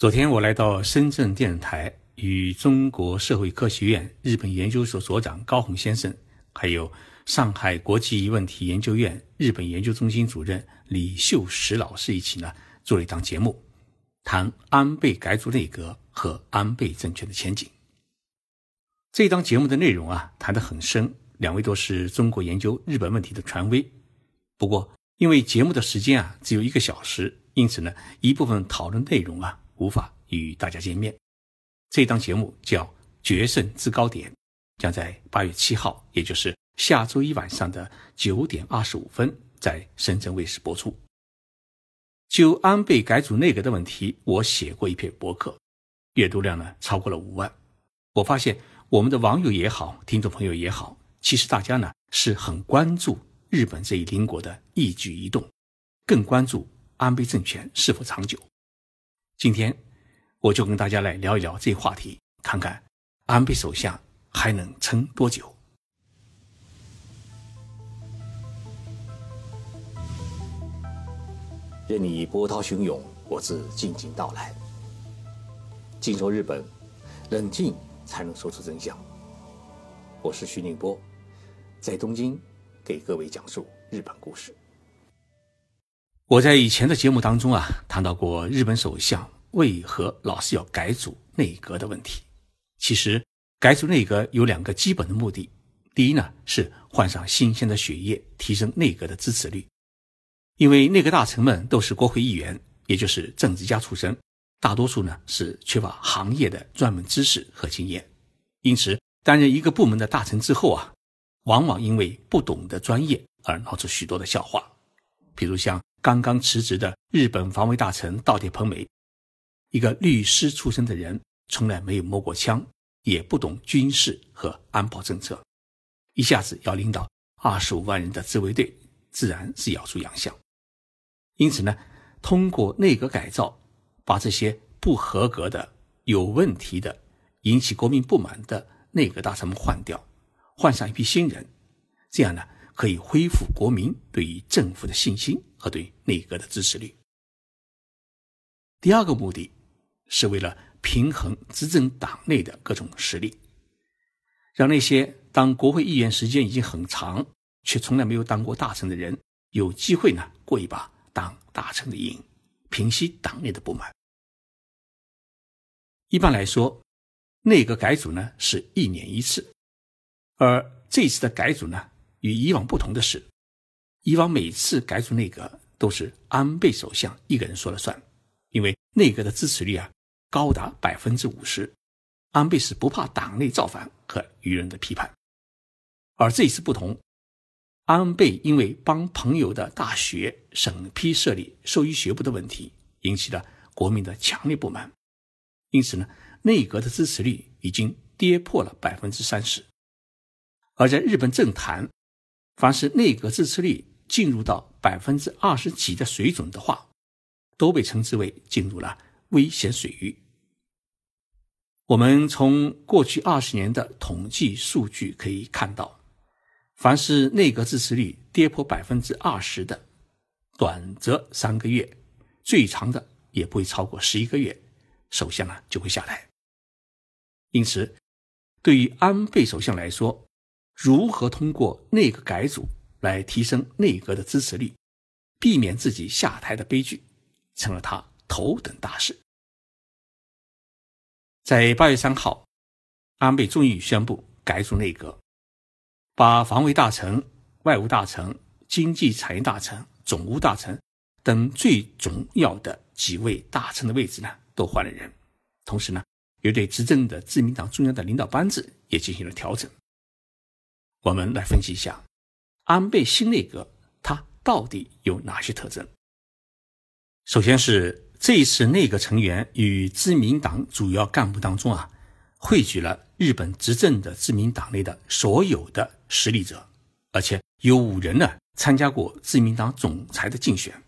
昨天我来到深圳电视台，与中国社会科学院日本研究所所长高宏先生，还有上海国际问题研究院日本研究中心主任李秀实老师一起呢，做了一档节目，谈安倍改组内阁和安倍政权的前景。这档节目的内容啊，谈得很深，两位都是中国研究日本问题的权威。不过，因为节目的时间啊只有一个小时，因此呢，一部分讨论内容啊。无法与大家见面。这档节目叫《决胜制高点》，将在八月七号，也就是下周一晚上的九点二十五分，在深圳卫视播出。就安倍改组内阁的问题，我写过一篇博客，阅读量呢超过了五万。我发现我们的网友也好，听众朋友也好，其实大家呢是很关注日本这一邻国的一举一动，更关注安倍政权是否长久。今天，我就跟大家来聊一聊这话题，看看安倍首相还能撑多久。任你波涛汹涌，我自静静到来。静说日本，冷静才能说出真相。我是徐宁波，在东京给各位讲述日本故事。我在以前的节目当中啊，谈到过日本首相为何老是要改组内阁的问题。其实，改组内阁有两个基本的目的：第一呢，是换上新鲜的血液，提升内阁的支持率。因为内阁大臣们都是国会议员，也就是政治家出身，大多数呢是缺乏行业的专门知识和经验，因此担任一个部门的大臣之后啊，往往因为不懂得专业而闹出许多的笑话，比如像。刚刚辞职的日本防卫大臣稻田朋美，一个律师出身的人，从来没有摸过枪，也不懂军事和安保政策，一下子要领导二十五万人的自卫队，自然是要出洋相。因此呢，通过内阁改造，把这些不合格的、有问题的、引起国民不满的内阁大臣们换掉，换上一批新人，这样呢？可以恢复国民对于政府的信心和对内阁的支持率。第二个目的是为了平衡执政党内的各种实力，让那些当国会议员时间已经很长却从来没有当过大臣的人有机会呢过一把当大臣的瘾，平息党内的不满。一般来说，内阁改组呢是一年一次，而这次的改组呢。与以往不同的是，以往每次改组内阁都是安倍首相一个人说了算，因为内阁的支持率啊高达百分之五十，安倍是不怕党内造反和舆论的批判。而这一次不同，安倍因为帮朋友的大学审批设立兽医学部的问题，引起了国民的强烈不满，因此呢，内阁的支持率已经跌破了百分之三十，而在日本政坛。凡是内阁支持率进入到百分之二十几的水准的话，都被称之为进入了危险水域。我们从过去二十年的统计数据可以看到，凡是内阁支持率跌破百分之二十的，短则三个月，最长的也不会超过十一个月，首相呢就会下台。因此，对于安倍首相来说，如何通过内阁改组来提升内阁的支持率，避免自己下台的悲剧，成了他头等大事。在八月三号，安倍终于宣布改组内阁，把防卫大臣、外务大臣、经济产业大臣、总务大臣等最重要的几位大臣的位置呢都换了人，同时呢，又对执政的自民党中央的领导班子也进行了调整。我们来分析一下安倍新内阁，它到底有哪些特征？首先是这一次内阁成员与自民党主要干部当中啊，汇聚了日本执政的自民党内的所有的实力者，而且有五人呢参加过自民党总裁的竞选。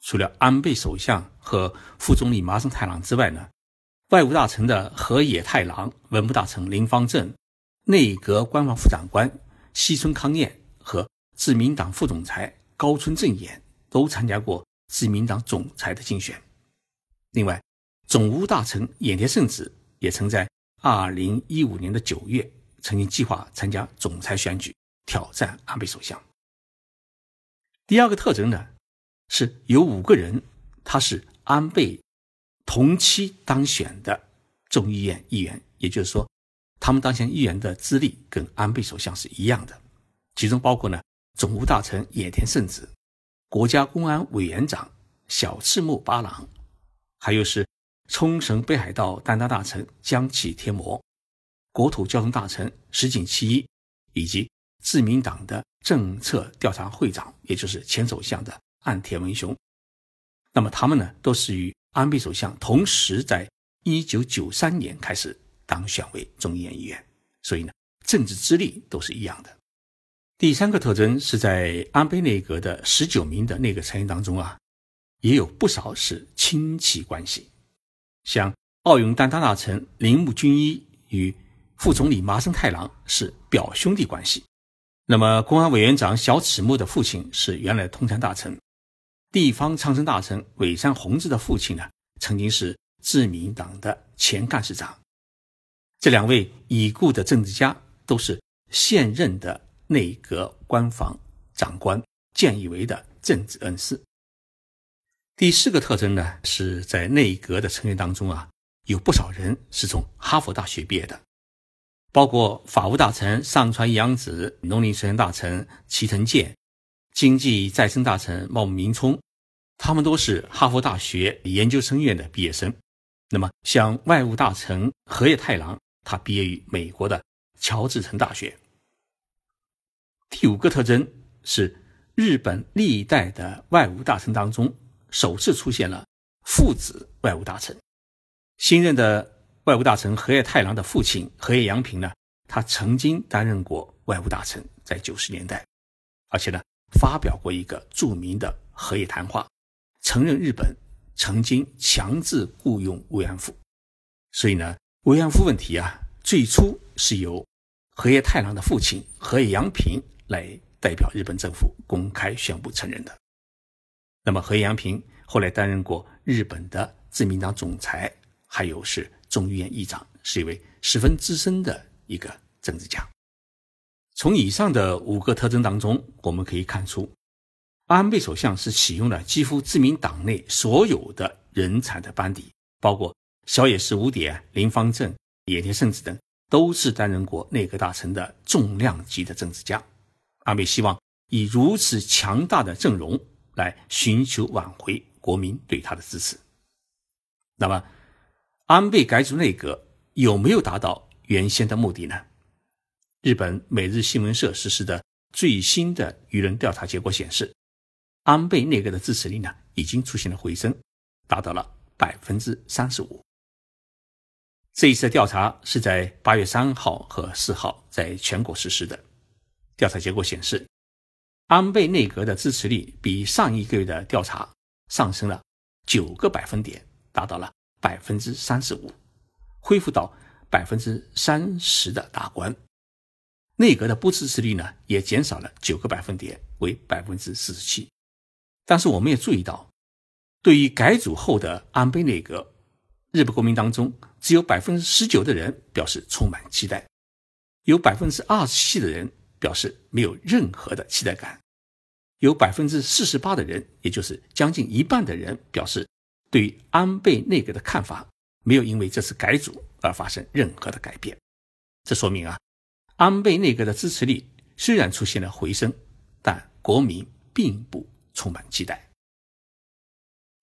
除了安倍首相和副总理麻生太郎之外呢，外务大臣的河野太郎、文部大臣林方正、内阁官房副长官。西村康彦和自民党副总裁高村正彦都参加过自民党总裁的竞选。另外，总务大臣野田圣子也曾在二零一五年的九月，曾经计划参加总裁选举，挑战安倍首相。第二个特征呢，是有五个人，他是安倍同期当选的众议院议员，也就是说，他们当选议员的资历跟安倍首相是一样的。其中包括呢，总务大臣野田圣子，国家公安委员长小赤木八郎，还有是冲绳北海道担当大臣江崎天摩，国土交通大臣石井七一，以及自民党的。政策调查会长，也就是前首相的岸田文雄，那么他们呢，都是与安倍首相同时在一九九三年开始当选为众议院议员，所以呢，政治资历都是一样的。第三个特征是在安倍内阁的十九名的内阁成员当中啊，也有不少是亲戚关系，像奥运担当大臣铃木俊一与副总理麻生太郎是表兄弟关系。那么，公安委员长小此木的父亲是原来通产大臣，地方长生大臣尾山弘治的父亲呢，曾经是自民党的前干事长。这两位已故的政治家都是现任的内阁官房长官菅义伟的政治恩师。第四个特征呢，是在内阁的成员当中啊，有不少人是从哈佛大学毕业的。包括法务大臣上川洋子、农林水产大臣齐藤健、经济再生大臣茂木明充，他们都是哈佛大学研究生院的毕业生。那么，像外务大臣河野太郎，他毕业于美国的乔治城大学。第五个特征是，日本历代的外务大臣当中，首次出现了父子外务大臣。新任的。外务大臣河野太郎的父亲河野洋平呢，他曾经担任过外务大臣，在九十年代，而且呢，发表过一个著名的河野谈话，承认日本曾经强制雇佣慰安妇。所以呢，慰安妇问题啊，最初是由河野太郎的父亲河野洋平来代表日本政府公开宣布承认的。那么，河野洋平后来担任过日本的自民党总裁，还有是。众议院议长是一位十分资深的一个政治家。从以上的五个特征当中，我们可以看出，安倍首相是启用了几乎自民党内所有的人才的班底，包括小野氏五典、林方正、野田圣子等，都是担任过内阁大臣的重量级的政治家。安倍希望以如此强大的阵容来寻求挽回国民对他的支持。那么。安倍改组内阁有没有达到原先的目的呢？日本每日新闻社实施的最新的舆论调查结果显示，安倍内阁的支持率呢已经出现了回升，达到了百分之三十五。这一次的调查是在八月三号和四号在全国实施的，调查结果显示，安倍内阁的支持率比上一个月的调查上升了九个百分点，达到了。百分之三十五，恢复到百分之三十的大关。内阁的不支持率呢，也减少了九个百分点，为百分之四十七。但是我们也注意到，对于改组后的安倍内阁，日本国民当中只有百分之十九的人表示充满期待，有百分之二十七的人表示没有任何的期待感，有百分之四十八的人，也就是将近一半的人表示。对于安倍内阁的看法没有因为这次改组而发生任何的改变，这说明啊，安倍内阁的支持率虽然出现了回升，但国民并不充满期待。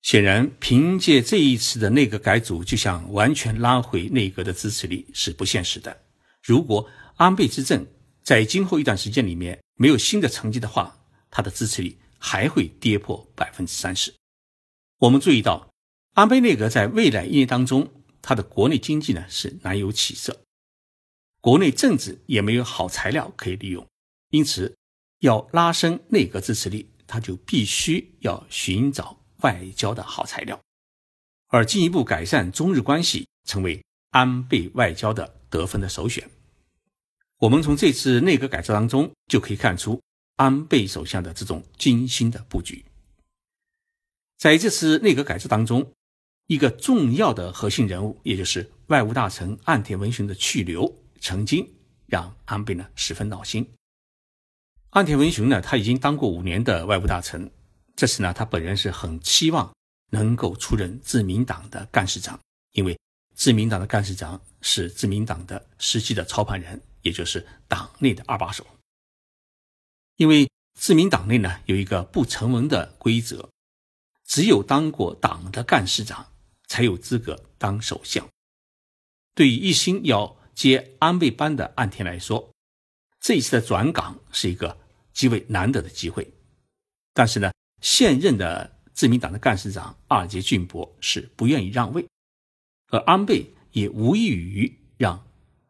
显然，凭借这一次的内阁改组就想完全拉回内阁的支持率是不现实的。如果安倍执政在今后一段时间里面没有新的成绩的话，他的支持率还会跌破百分之三十。我们注意到。安倍内阁在未来一年当中，他的国内经济呢是难有起色，国内政治也没有好材料可以利用，因此要拉升内阁支持率，他就必须要寻找外交的好材料，而进一步改善中日关系成为安倍外交的得分的首选。我们从这次内阁改造当中就可以看出安倍首相的这种精心的布局，在这次内阁改造当中。一个重要的核心人物，也就是外务大臣岸田文雄的去留，曾经让安倍呢十分闹心。岸田文雄呢，他已经当过五年的外务大臣，这次呢，他本人是很期望能够出任自民党的干事长，因为自民党的干事长是自民党的实际的操盘人，也就是党内的二把手。因为自民党内呢有一个不成文的规则，只有当过党的干事长。才有资格当首相。对于一心要接安倍班的岸田来说，这一次的转岗是一个极为难得的机会。但是呢，现任的自民党的干事长二阶俊博是不愿意让位，而安倍也无异于让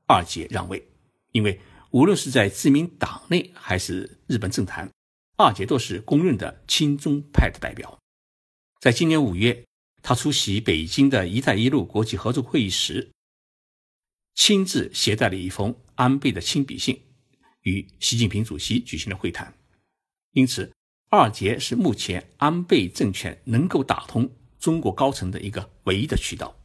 二阶让位，因为无论是在自民党内还是日本政坛，二阶都是公认的亲中派的代表。在今年五月。他出席北京的一带一路国际合作会议时，亲自携带了一封安倍的亲笔信，与习近平主席举行了会谈。因此，二杰是目前安倍政权能够打通中国高层的一个唯一的渠道。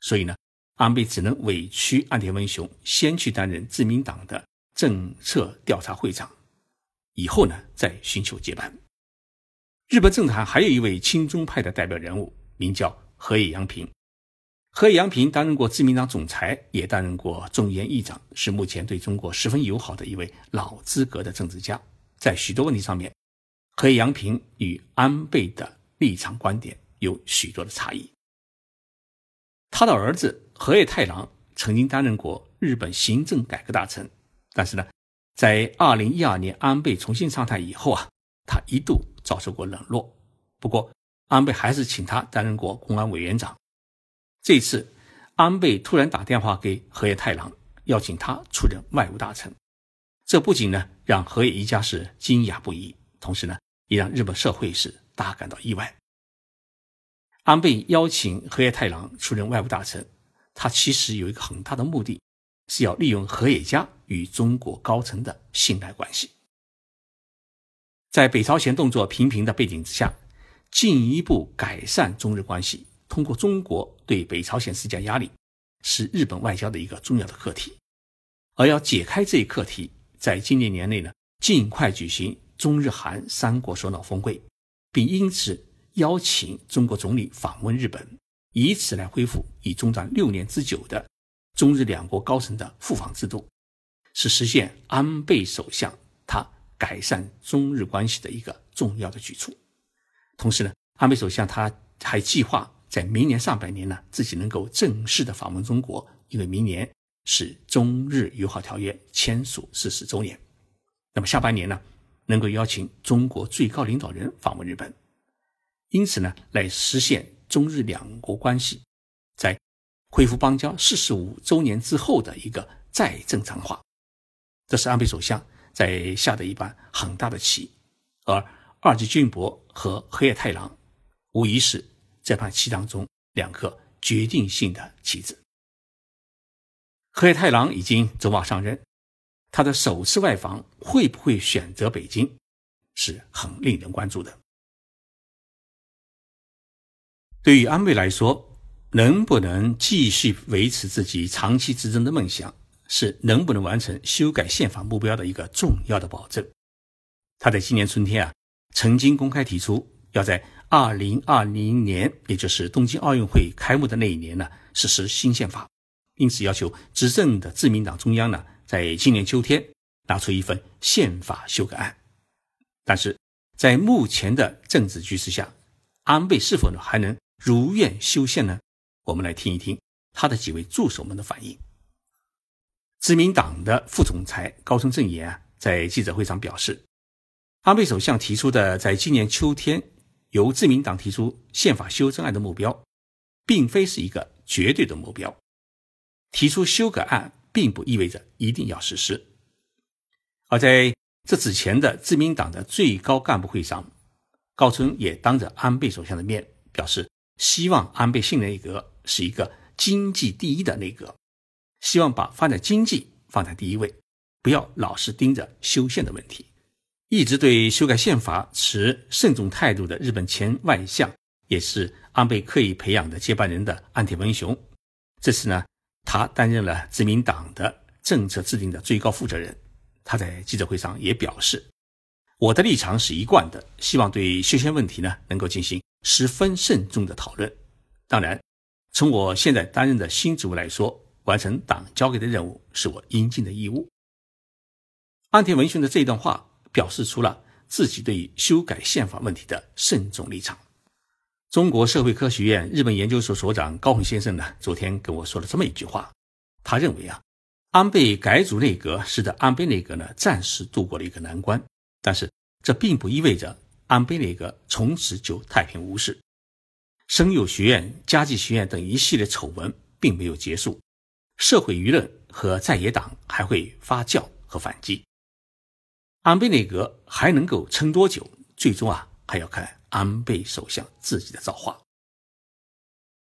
所以呢，安倍只能委屈岸田文雄先去担任自民党的政策调查会长，以后呢再寻求接班。日本政坛还有一位亲中派的代表人物。名叫河野洋平，河野洋平担任过自民党总裁，也担任过众议院议长，是目前对中国十分友好的一位老资格的政治家。在许多问题上面，和杨平与安倍的立场观点有许多的差异。他的儿子河野太郎曾经担任过日本行政改革大臣，但是呢，在二零一二年安倍重新上台以后啊，他一度遭受过冷落。不过，安倍还是请他担任过公安委员长。这次，安倍突然打电话给河野太郎，邀请他出任外务大臣。这不仅呢让河野一家是惊讶不已，同时呢也让日本社会是大感到意外。安倍邀请河野太郎出任外务大臣，他其实有一个很大的目的，是要利用河野家与中国高层的信赖关系。在北朝鲜动作频频的背景之下。进一步改善中日关系，通过中国对北朝鲜施加压力，是日本外交的一个重要的课题。而要解开这一课题，在今年年内呢，尽快举行中日韩三国首脑峰会，并因此邀请中国总理访问日本，以此来恢复已中断六年之久的中日两国高层的互访制度，是实现安倍首相他改善中日关系的一个重要的举措。同时呢，安倍首相他还计划在明年上半年呢，自己能够正式的访问中国，因为明年是中日友好条约签署四十周年。那么下半年呢，能够邀请中国最高领导人访问日本，因此呢，来实现中日两国关系在恢复邦交四十五周年之后的一个再正常化。这是安倍首相在下的一盘很大的棋，而。二级俊博和河野太郎，无疑是这盘棋当中两颗决定性的棋子。河野太郎已经走马上任，他的首次外访会不会选择北京，是很令人关注的。对于安倍来说，能不能继续维持自己长期执政的梦想，是能不能完成修改宪法目标的一个重要的保证。他在今年春天啊。曾经公开提出，要在二零二零年，也就是东京奥运会开幕的那一年呢，实施新宪法。因此，要求执政的自民党中央呢，在今年秋天拿出一份宪法修改案。但是在目前的政治局势下，安倍是否呢还能如愿修宪呢？我们来听一听他的几位助手们的反应。自民党的副总裁高村正彦啊，在记者会上表示。安倍首相提出的，在今年秋天由自民党提出宪法修正案的目标，并非是一个绝对的目标。提出修改案，并不意味着一定要实施。而在这之前的自民党的最高干部会上，高村也当着安倍首相的面表示，希望安倍新内阁是一个经济第一的内阁，希望把发展经济放在第一位，不要老是盯着修宪的问题。一直对修改宪法持慎重态度的日本前外相也是安倍刻意培养的接班人的安田文雄。这次呢，他担任了自民党的政策制定的最高负责人。他在记者会上也表示，我的立场是一贯的，希望对修宪问题呢能够进行十分慎重的讨论。当然，从我现在担任的新职务来说，完成党交给的任务是我应尽的义务。安田文雄的这一段话表示出了自己对于修改宪法问题的慎重立场。中国社会科学院日本研究所所长高宏先生呢，昨天跟我说了这么一句话，他认为啊，安倍改组内阁使得安倍内阁呢暂时度过了一个难关，但是这并不意味着安倍内阁从此就太平无事。声优学院、加计学院等一系列丑闻并没有结束，社会舆论和在野党还会发酵和反击。安倍内阁还能够撑多久？最终啊，还要看。安倍首相自己的造化。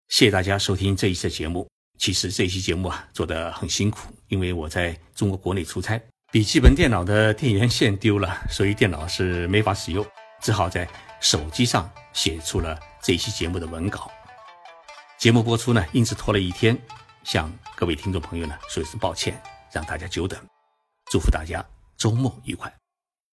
谢谢大家收听这一期节目。其实这一期节目啊做得很辛苦，因为我在中国国内出差，笔记本电脑的电源线丢了，所以电脑是没法使用，只好在手机上写出了这一期节目的文稿。节目播出呢，因此拖了一天，向各位听众朋友呢说一声抱歉，让大家久等。祝福大家周末愉快。